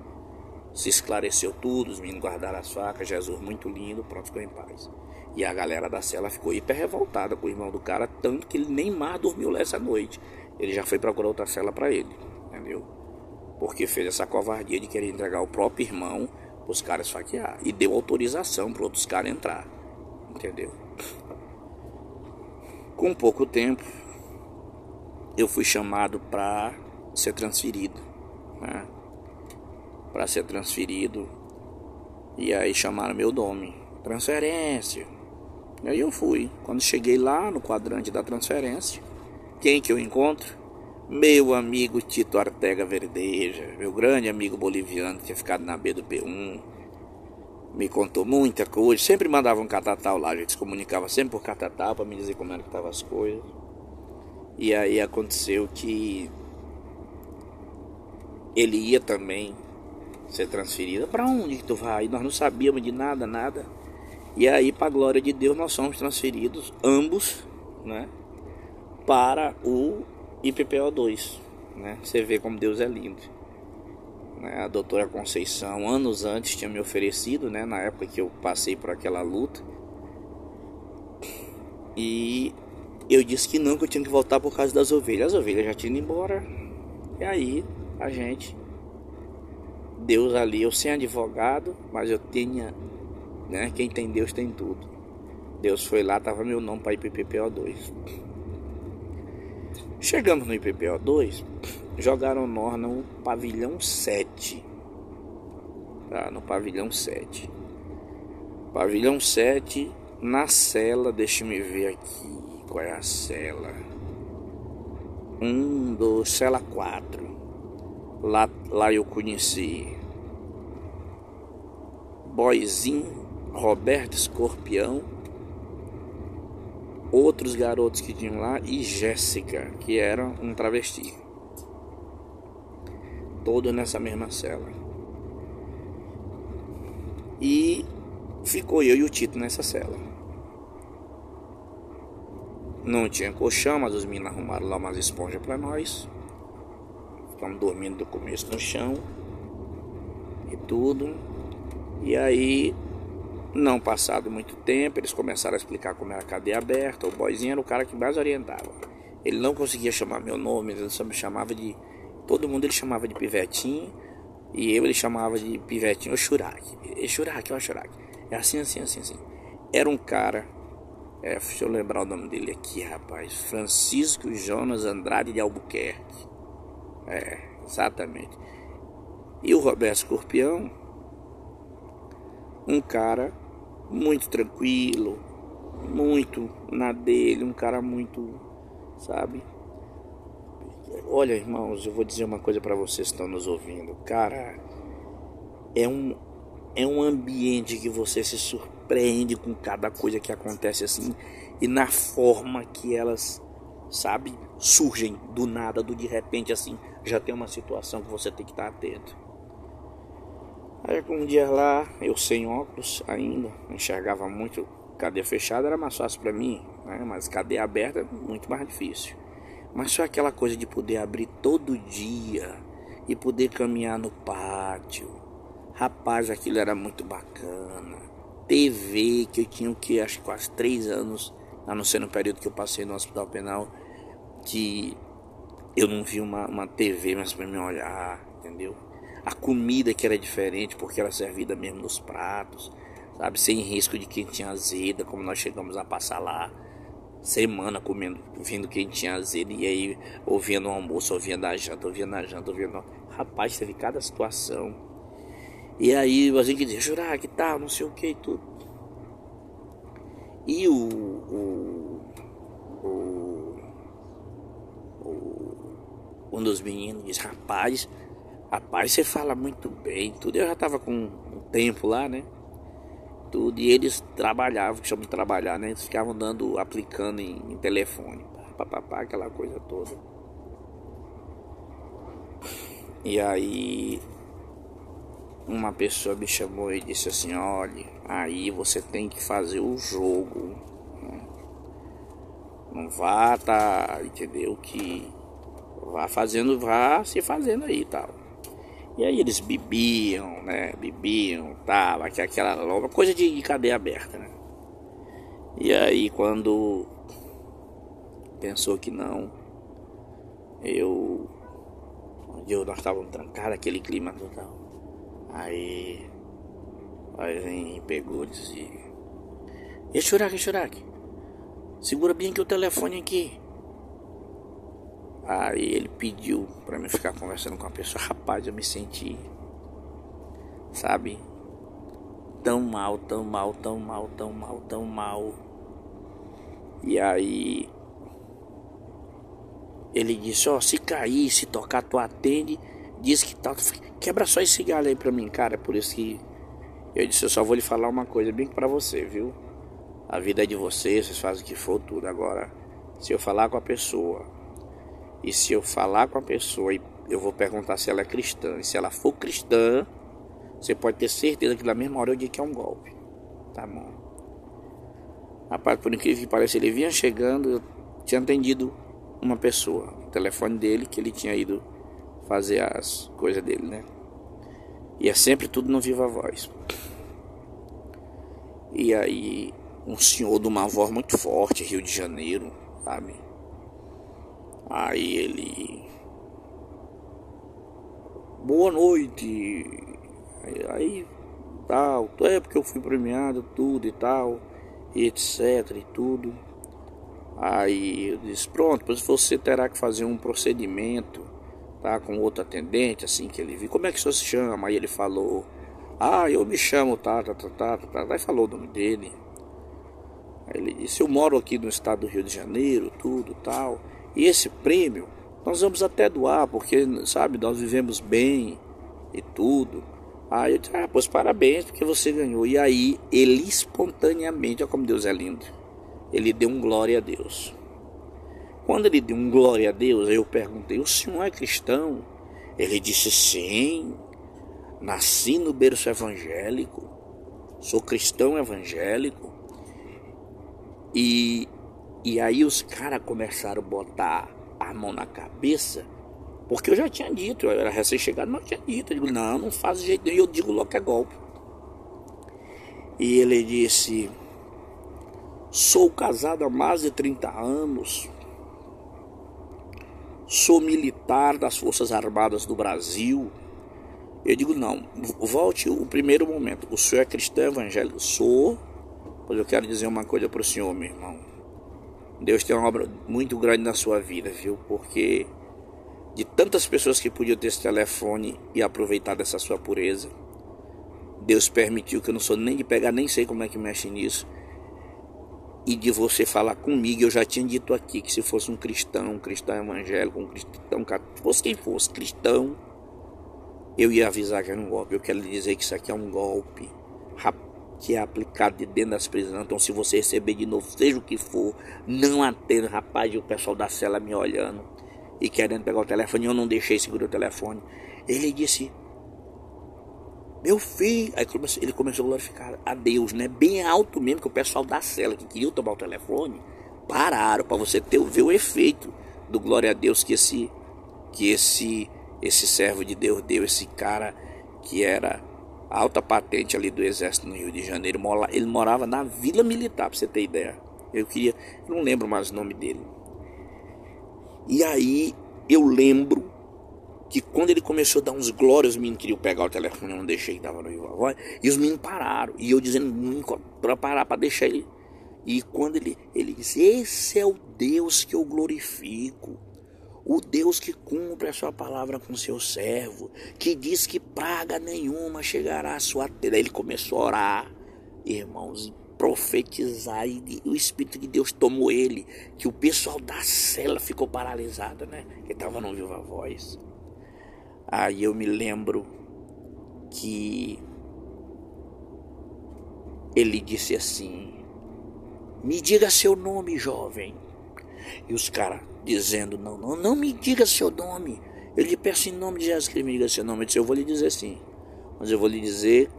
Se esclareceu tudo, os meninos guardaram as facas, Jesus muito lindo, pronto, ficou em paz. E a galera da cela ficou hiper revoltada com o irmão do cara, tanto que ele nem mais dormiu essa noite. Ele já foi procurar outra cela para ele, entendeu? Porque fez essa covardia de querer entregar o próprio irmão para os caras faquear. E deu autorização para outros caras entrar, entendeu? Com pouco tempo, eu fui chamado para ser transferido, né? para ser transferido. E aí chamaram meu nome, transferência. E aí eu fui. Quando cheguei lá no quadrante da transferência, quem que eu encontro? Meu amigo Tito Artega Verdeja, meu grande amigo boliviano que tinha ficado na B do P1. Me contou muita coisa, sempre mandava um catatal lá, a gente se comunicava sempre por catatal para me dizer como era que estavam as coisas. E aí aconteceu que ele ia também ser transferida. Para onde que tu vai? Nós não sabíamos de nada, nada. E aí, para glória de Deus, nós somos transferidos, ambos, né, para o IPPO2. Né? Você vê como Deus é lindo. Né? A doutora Conceição, anos antes, tinha me oferecido, né, na época que eu passei por aquela luta. E eu disse que não, que eu tinha que voltar por causa das ovelhas. As ovelhas já tinham ido embora. E aí, a gente Deus ali, eu sem advogado, mas eu tinha, né? Quem tem Deus tem tudo. Deus foi lá, tava meu nome para IPPO2. Chegamos no IPPO2, jogaram nós no pavilhão 7. Tá, no pavilhão 7. Pavilhão 7, na cela, deixa me ver aqui, qual é a cela? Um, dois, cela 4. Lá, lá eu conheci Boizinho, Roberto Escorpião, outros garotos que tinham lá e Jéssica, que era um travesti. Todo nessa mesma cela. E ficou eu e o Tito nessa cela. Não tinha colchão, mas os meninos arrumaram lá umas esponjas para nós. Ficamos dormindo do começo no chão e tudo. E aí Não passado muito tempo, eles começaram a explicar como era a cadeia aberta. O boizinho era o cara que mais orientava. Ele não conseguia chamar meu nome, ele só me chamava de. Todo mundo ele chamava de pivetinho. E eu ele chamava de pivetinho, o Shurak. É o Shurak. É assim, assim, assim, assim. Era um cara. É, deixa eu lembrar o nome dele aqui, rapaz. Francisco Jonas Andrade de Albuquerque. É, exatamente. E o Roberto Escorpião, um cara muito tranquilo, muito na dele, um cara muito, sabe? Olha, irmãos, eu vou dizer uma coisa para vocês que estão nos ouvindo. Cara, é um é um ambiente que você se surpreende com cada coisa que acontece assim e na forma que elas, sabe, surgem do nada, do de repente assim, já tem uma situação que você tem que estar atento. Aí um dia lá, eu sem óculos ainda, enxergava muito, cadeia fechada era mais fácil para mim, né? mas cadeia aberta muito mais difícil. Mas só aquela coisa de poder abrir todo dia e poder caminhar no pátio. Rapaz, aquilo era muito bacana. TV, que eu tinha o que, acho que quase três anos, a não ser no período que eu passei no hospital penal, que eu não vi uma, uma TV mais para me olhar, entendeu? A comida que era diferente porque era servida mesmo nos pratos, sabe, sem risco de quem tinha azeda, como nós chegamos a passar lá semana comendo, vindo quem tinha azeda e aí ouvindo o almoço, ouvindo a janta, ouvindo a janta, ouvindo, rapaz, teve cada situação. E aí a gente dizia, jurar que tal, não sei o que e tudo. E o, o, o, o um dos meninos disse, rapaz, Rapaz, você fala muito bem, tudo. Eu já tava com um tempo lá, né? Tudo. E eles trabalhavam, que chamam de trabalhar, né? Eles ficavam dando, aplicando em, em telefone. Papapá, aquela coisa toda. E aí uma pessoa me chamou e disse assim, olha, aí você tem que fazer o jogo. Né? Não vá, tá, entendeu? Que vá fazendo, vá se fazendo aí e tal. E aí eles bebiam, né? Bebiam, tava, aquela longa coisa de cadeia aberta, né? E aí quando pensou que não, eu. Onde eu, nós estávamos trancados, aquele clima total. Aí. Aí pegou e disse. E Churaque, Churaque, segura bem aqui o telefone aqui. Aí ele pediu para mim ficar conversando com a pessoa. Rapaz, eu me senti, sabe, tão mal, tão mal, tão mal, tão mal, tão mal. E aí ele disse: Ó, oh, se cair, se tocar, tu atende. Diz que tá. Quebra só esse galho aí pra mim, cara. Por isso que eu disse: Eu só vou lhe falar uma coisa bem pra você, viu? A vida é de vocês, vocês fazem o que for, tudo. Agora, se eu falar com a pessoa e se eu falar com a pessoa e eu vou perguntar se ela é cristã, e se ela for cristã, você pode ter certeza que na mesma hora eu digo que é um golpe. Tá bom. Rapaz, por incrível que pareça, ele vinha chegando, eu tinha atendido uma pessoa, o telefone dele, que ele tinha ido fazer as coisas dele, né? E é sempre tudo no viva voz. E aí, um senhor de uma voz muito forte, Rio de Janeiro, sabe? Aí ele. Boa noite. Aí, aí tal. É porque eu fui premiado, tudo e tal. E etc e tudo. Aí eu disse, pronto, pois você terá que fazer um procedimento, tá? Com outro atendente, assim que ele viu. Como é que o senhor se chama? Aí ele falou, ah, eu me chamo, tá, tá, tá, tá, tá. Aí falou o nome dele. Aí ele disse, eu moro aqui no estado do Rio de Janeiro, tudo tal. E esse prêmio nós vamos até doar, porque, sabe, nós vivemos bem e tudo. Aí eu disse, ah, pois parabéns, porque você ganhou. E aí, ele espontaneamente, olha como Deus é lindo, ele deu um glória a Deus. Quando ele deu um glória a Deus, eu perguntei, o senhor é cristão? Ele disse, sim, nasci no berço evangélico, sou cristão evangélico. E e aí os caras começaram a botar a mão na cabeça, porque eu já tinha dito, eu era recém-chegado, mas eu tinha dito. Eu digo, não, não faz jeito nenhum, eu digo logo que é golpe. E ele disse: Sou casado há mais de 30 anos. Sou militar das Forças Armadas do Brasil. Eu digo: Não, volte o primeiro momento. O senhor é cristão evangélico? Sou. Pois eu quero dizer uma coisa para o senhor, meu irmão. Deus tem uma obra muito grande na sua vida, viu? Porque de tantas pessoas que podiam ter esse telefone e aproveitar dessa sua pureza, Deus permitiu que eu não sou nem de pegar, nem sei como é que mexe nisso. E de você falar comigo, eu já tinha dito aqui que se fosse um cristão, um cristão evangélico, um cristão católico, fosse quem fosse cristão, eu ia avisar que era um golpe. Eu quero lhe dizer que isso aqui é um golpe que é aplicado de dentro das prisões. Então, se você receber de novo, seja o que for, não atenda, rapaz, e o pessoal da cela me olhando e querendo pegar o telefone. Eu não deixei segurar o telefone. Ele disse: Meu filho. Aí ele começou a glorificar a Deus, né? Bem alto mesmo, que o pessoal da cela que queria tomar o telefone pararam para você ter, ver o efeito do glória a Deus que esse, que esse, esse servo de Deus deu, esse cara que era alta patente ali do exército no Rio de Janeiro. Ele morava na Vila Militar, para você ter ideia. Eu queria, não lembro mais o nome dele. E aí eu lembro que quando ele começou a dar uns glórias, os meninos queriam pegar o telefone, eu não deixei, estava no Viva Voz, e os meninos pararam. E eu dizendo para parar, para deixar ele. E quando ele, ele disse: Esse é o Deus que eu glorifico o Deus que cumpre a sua palavra com seu servo, que diz que praga nenhuma chegará à sua terra. Ele começou a orar, irmãos, profetizar, e o Espírito de Deus tomou ele, que o pessoal da cela ficou paralisado, né? Que estava no viva voz. Aí eu me lembro que ele disse assim: Me diga seu nome, jovem. E os caras dizendo: Não, não, não me diga seu nome. Eu lhe peço em nome de Jesus que ele me diga seu nome. Eu disse: Eu vou lhe dizer sim. Mas eu vou lhe dizer,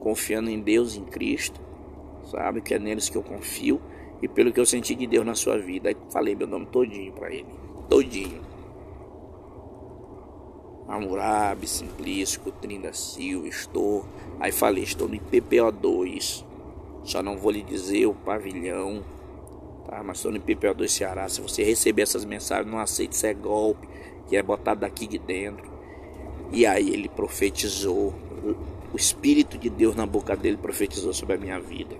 confiando em Deus, em Cristo, sabe? Que é neles que eu confio e pelo que eu senti de Deus na sua vida. Aí falei meu nome todinho para ele. Todinho. Amurabi, Simplício, Trinda Silva, estou. Aí falei, estou no IPPO2. Só não vou lhe dizer o pavilhão Tá? Mas no PPO2 Ceará. Se você receber essas mensagens, não aceite, isso é golpe, que é botado daqui de dentro. E aí ele profetizou. O Espírito de Deus na boca dele profetizou sobre a minha vida.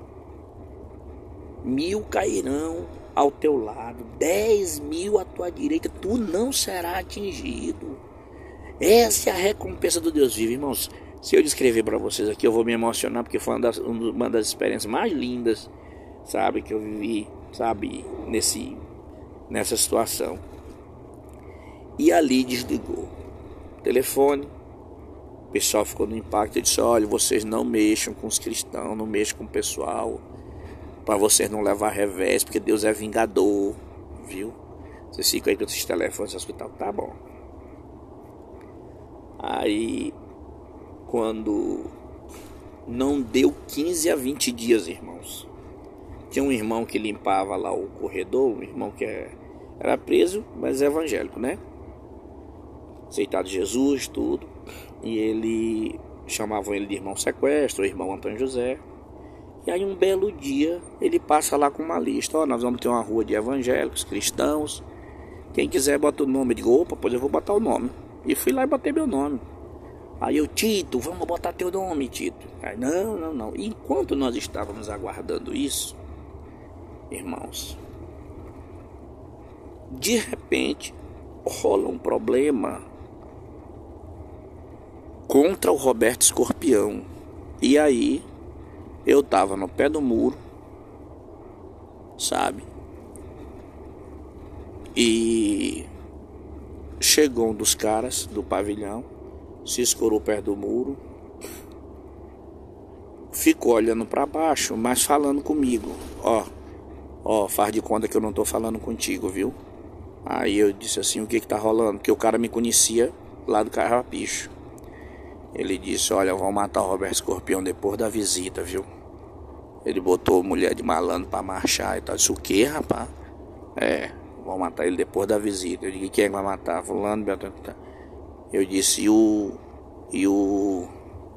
Mil cairão ao teu lado, dez mil à tua direita, tu não será atingido. Essa é a recompensa do Deus vivo, irmãos. Se eu descrever para vocês aqui, eu vou me emocionar, porque foi uma das, uma das experiências mais lindas, sabe, que eu vivi sabe, nesse, nessa situação. E ali desligou o telefone. O pessoal ficou no impacto e disse: Olha, vocês não mexam com os cristãos, não mexam com o pessoal, para vocês não levar revés, porque Deus é vingador, viu? Vocês ficam aí com esses telefones hospital, tá bom. Aí, quando não deu 15 a 20 dias, irmãos, tinha um irmão que limpava lá o corredor, um irmão que é, era preso, mas é evangélico, né? Aceitado Jesus, tudo. E ele chamavam ele de irmão sequestro, irmão Antônio José. E aí um belo dia ele passa lá com uma lista, ó, nós vamos ter uma rua de evangélicos, cristãos. Quem quiser bota o nome, de opa, pois eu vou botar o nome. E fui lá e botei meu nome. Aí eu, Tito, vamos botar teu nome, Tito. Aí, não, não, não. enquanto nós estávamos aguardando isso, irmãos. De repente, rola um problema contra o Roberto Escorpião. E aí, eu tava no pé do muro, sabe? E chegou um dos caras do pavilhão, se escorou perto do muro, ficou olhando para baixo, mas falando comigo, ó. Ó, oh, faz de conta que eu não tô falando contigo, viu? Aí eu disse assim, o que que tá rolando? Porque o cara me conhecia lá do Carrapicho. Ele disse, olha, vão matar o Roberto Escorpião depois da visita, viu? Ele botou mulher de malandro para marchar e tal. Disse, o que, rapaz? É, vão matar ele depois da visita. Eu disse, quem é vai matar? Fulano, Beltrano. Eu disse, e o... E o...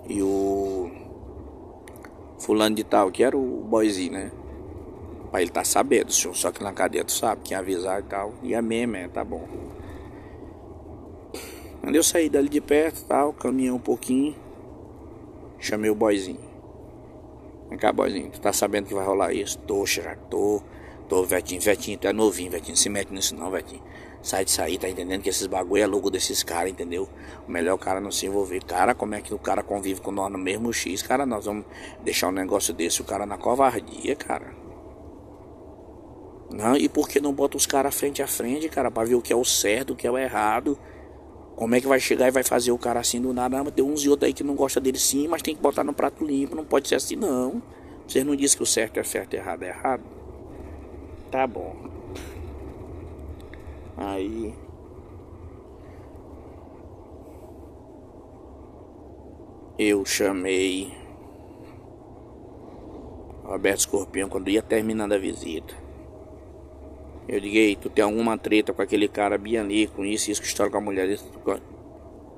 E o... fulano de tal, que era o boyzinho, né? Pra ele tá sabendo, só que na cadeia tu sabe, quem avisar e tal. E é mesmo, é, tá bom. Quando eu saí dali de perto tal, caminhei um pouquinho, chamei o boyzinho. Vem cá, boyzinho, tu tá sabendo que vai rolar isso? Tô, já tô. Tô, Vetinho, Vetinho, tu é novinho, Vetinho, se mete nisso não, Vetinho. Sai de sair, tá entendendo que esses bagulho é louco desses caras, entendeu? O melhor cara não se envolver. Cara, como é que o cara convive com nós no mesmo X? Cara, nós vamos deixar um negócio desse, o cara na covardia, cara. Não, e por que não bota os caras frente a frente, cara, pra ver o que é o certo, o que é o errado? Como é que vai chegar e vai fazer o cara assim do nada? Ah, tem uns e outros aí que não gosta dele sim, mas tem que botar no prato limpo, não pode ser assim não. Vocês não dizem que o certo é certo errado é errado? Tá bom. Aí. Eu chamei Roberto Escorpião quando ia terminando a visita. Eu liguei, tu tem alguma treta com aquele cara Biani, com isso, isso que história com a mulher dele?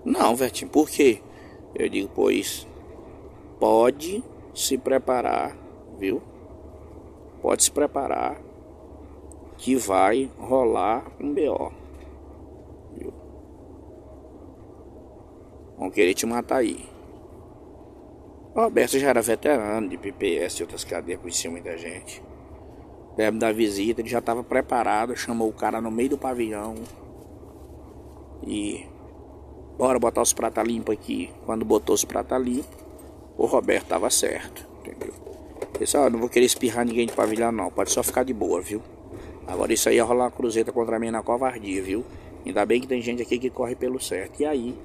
Não, Vertinho, por quê? Eu digo, pois pode se preparar, viu? Pode se preparar que vai rolar um BO. Viu? Vão querer te matar aí. O Roberto já era veterano de PPS e outras cadeias, conhecia muita gente. Da visita, ele já estava preparado, chamou o cara no meio do pavilhão. E bora botar os pratos limpos aqui. Quando botou os pratos limpos, o Roberto tava certo, entendeu? Pessoal, não vou querer espirrar ninguém de pavilhão não, pode só ficar de boa, viu? Agora isso aí ia rolar uma cruzeta contra mim na covardia, viu? Ainda bem que tem gente aqui que corre pelo certo. E aí,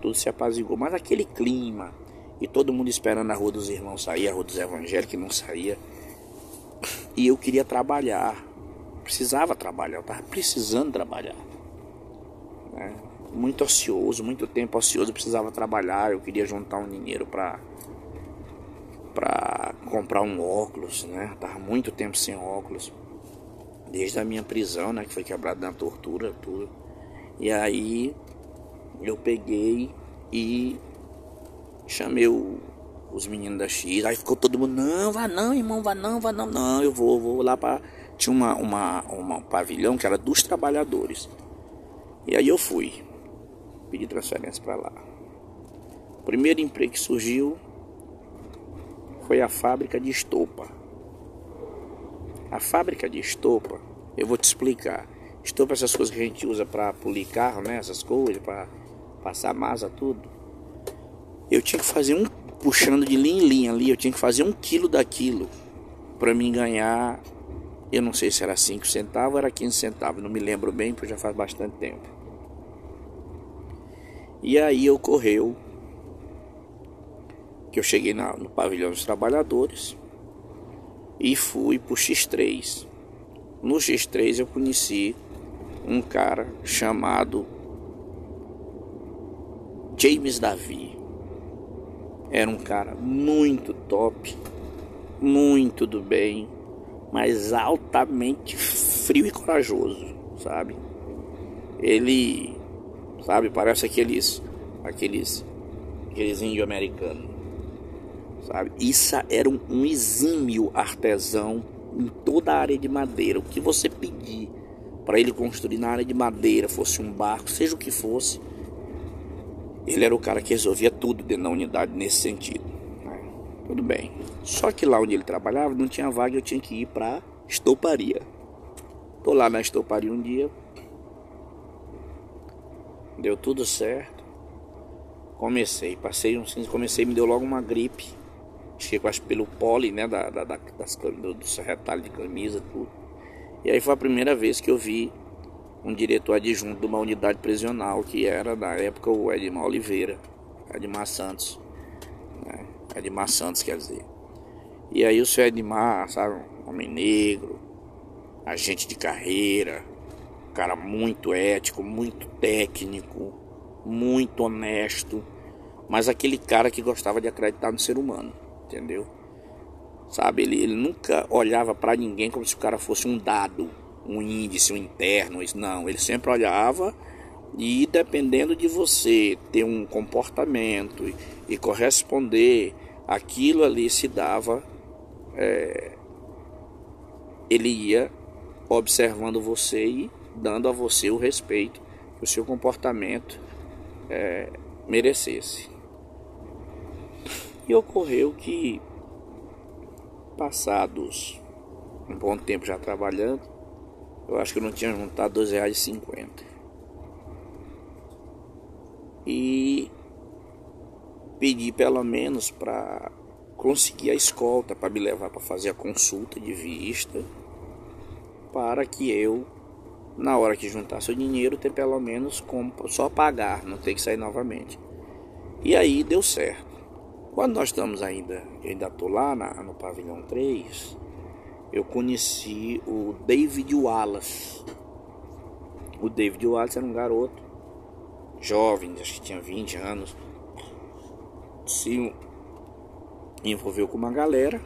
tudo se apazigou. Mas aquele clima, e todo mundo esperando a rua dos irmãos sair, a rua dos evangélicos que não saía. E eu queria trabalhar. Precisava trabalhar, eu tava precisando trabalhar. Né? Muito ocioso, muito tempo ocioso, precisava trabalhar. Eu queria juntar um dinheiro para para comprar um óculos, né? Tava muito tempo sem óculos desde a minha prisão, né, que foi quebrado na tortura, tudo. E aí eu peguei e chamei o, os meninos da X, aí ficou todo mundo, não, vá não, irmão, vá não, vá não, não, eu vou, vou lá para tinha uma, uma, uma pavilhão que era dos trabalhadores. E aí eu fui, pedi transferência para lá. O primeiro emprego que surgiu foi a fábrica de estopa. A fábrica de estopa, eu vou te explicar. Estopa é essas coisas que a gente usa para polir carro, né? Essas coisas, para passar massa, tudo. Eu tinha que fazer um, puxando de linha em linha ali, eu tinha que fazer um quilo daquilo para mim ganhar, eu não sei se era 5 centavos ou era 15 centavos, não me lembro bem, porque já faz bastante tempo. E aí ocorreu que eu cheguei na, no pavilhão dos trabalhadores, e fui pro X3. No X3 eu conheci um cara chamado James Davi. Era um cara muito top, muito do bem, mas altamente frio e corajoso, sabe? Ele, sabe, parece aqueles aqueles aqueles índio americanos sabe? Isso era um, um exímio artesão em toda a área de madeira. O que você pedir para ele construir na área de madeira, fosse um barco, seja o que fosse, ele era o cara que resolvia tudo dentro da unidade nesse sentido. Né? Tudo bem. Só que lá onde ele trabalhava não tinha vaga, eu tinha que ir para estoparia. Tô lá na estoparia um dia. Deu tudo certo. Comecei, passei um comecei, me deu logo uma gripe chego acho pelo pole, né, da, da, das, do, do retalho de camisa, tudo. E aí foi a primeira vez que eu vi um diretor adjunto de uma unidade prisional, que era na época o Edmar Oliveira, Edmar Santos, né, Edmar Santos quer dizer. E aí o senhor Edmar, sabe, homem negro, agente de carreira, cara muito ético, muito técnico, muito honesto, mas aquele cara que gostava de acreditar no ser humano entendeu? Sabe, ele, ele nunca olhava para ninguém como se o cara fosse um dado, um índice, um interno, não, ele sempre olhava e dependendo de você ter um comportamento e, e corresponder aquilo ali se dava, é, ele ia observando você e dando a você o respeito que o seu comportamento é, merecesse. E ocorreu que, passados um bom tempo já trabalhando, eu acho que eu não tinha juntado R$ 2,50. E pedi pelo menos para conseguir a escolta para me levar para fazer a consulta de vista, para que eu, na hora que juntasse o dinheiro, ter pelo menos como só pagar, não ter que sair novamente. E aí deu certo. Quando nós estamos ainda, ainda tô lá na, no pavilhão 3, eu conheci o David Wallace. O David Wallace era um garoto jovem, acho que tinha 20 anos. Se envolveu com uma galera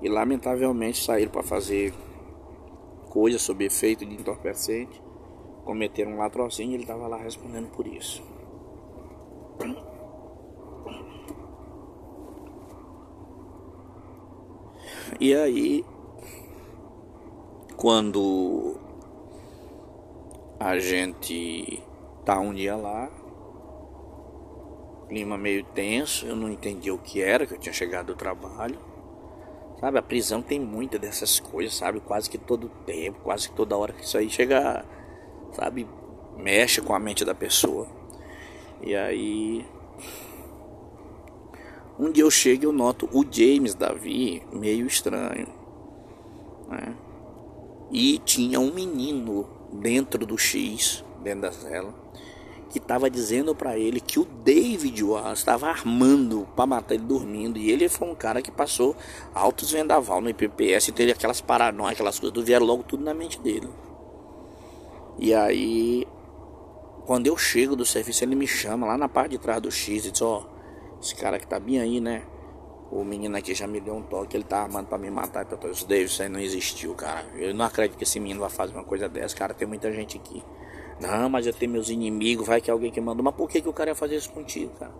e lamentavelmente saíram para fazer coisas sob efeito de entorpecente, cometeram um latrocínio e ele estava lá respondendo por isso. E aí, quando a gente tá um dia lá, clima meio tenso, eu não entendi o que era, que eu tinha chegado do trabalho. Sabe, a prisão tem muita dessas coisas, sabe? Quase que todo tempo, quase que toda hora que isso aí chega, sabe, mexe com a mente da pessoa. E aí um dia eu chego e eu noto o James Davi meio estranho. Né? E tinha um menino dentro do X, dentro da cela, que estava dizendo para ele que o David Wallace estava armando para matar ele dormindo. E ele foi um cara que passou altos vendaval no IPPS e teve aquelas paranoias, aquelas coisas, vieram logo tudo na mente dele. E aí, quando eu chego do serviço, ele me chama lá na parte de trás do X e diz: Ó. Oh, esse cara que tá bem aí, né? O menino aqui já me deu um toque, ele tá armando pra me matar. Eu tô, David, isso aí não existiu, cara. Eu não acredito que esse menino vai fazer uma coisa dessa, cara. Tem muita gente aqui. Não, mas eu tenho meus inimigos, vai que alguém que mandou. Mas por que, que o cara ia fazer isso contigo, cara?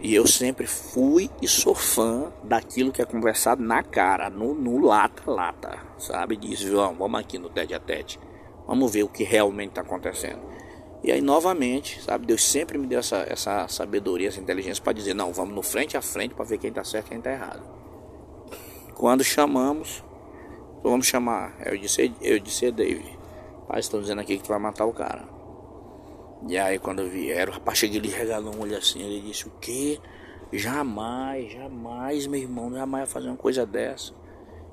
E eu sempre fui e sou fã daquilo que é conversado na cara, no, no lata lata, sabe? Diz, João, vamos aqui no tete a tete. Vamos ver o que realmente está acontecendo. E aí novamente, sabe, Deus sempre me deu essa, essa sabedoria, essa inteligência para dizer, não, vamos no frente a frente para ver quem está certo e quem está errado. Quando chamamos, vamos chamar, eu disse, eu disse David, pai, estão dizendo aqui que tu vai matar o cara. E aí quando vieram, o rapaz cheguei ele regalou um olho assim, ele disse, o que? Jamais, jamais, meu irmão, jamais ia fazer uma coisa dessa.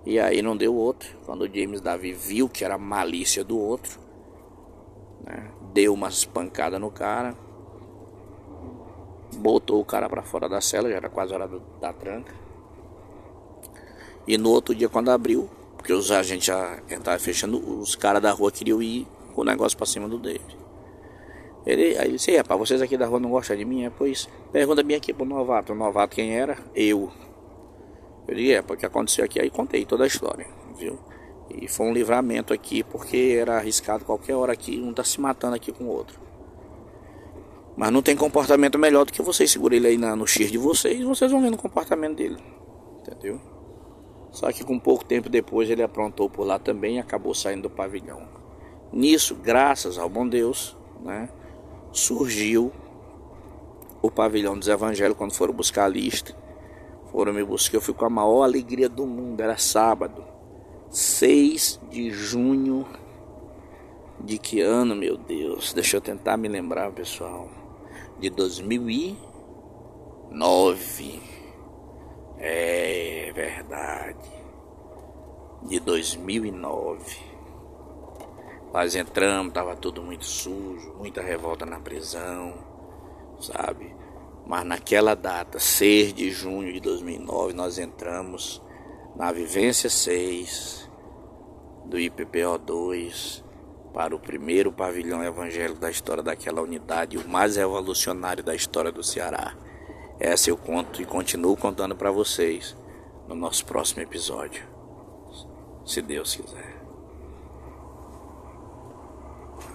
E aí não deu outro. Quando o James Davi viu que era malícia do outro, né? Deu umas pancadas no cara. Botou o cara para fora da cela, já era quase hora do, da tranca. E no outro dia, quando abriu, porque os agentes já estavam fechando, os caras da rua queriam ir com o negócio para cima do David. Ele, aí ele disse, para vocês aqui da rua não gostam de mim, é, pois pergunta bem aqui pro novato. O novato quem era? Eu. Eu é, porque aconteceu aqui, aí contei toda a história, viu? E foi um livramento aqui, porque era arriscado qualquer hora aqui, um tá se matando aqui com o outro. Mas não tem comportamento melhor do que vocês segurem ele aí na, no X de vocês, vocês vão vendo o comportamento dele. Entendeu? Só que com pouco tempo depois ele aprontou por lá também e acabou saindo do pavilhão. Nisso, graças ao bom Deus, né, surgiu o pavilhão dos evangelhos quando foram buscar a lista. Foram me buscar, eu fui com a maior alegria do mundo, era sábado. 6 de junho de que ano, meu Deus? Deixa eu tentar me lembrar, pessoal. De 2009. É verdade. De 2009. Nós entramos, tava tudo muito sujo, muita revolta na prisão, sabe? Mas naquela data, 6 de junho de 2009, nós entramos na Vivência 6 do IPPO2 para o primeiro pavilhão evangélico da história daquela unidade, o mais revolucionário da história do Ceará. Essa eu conto e continuo contando para vocês no nosso próximo episódio, se Deus quiser.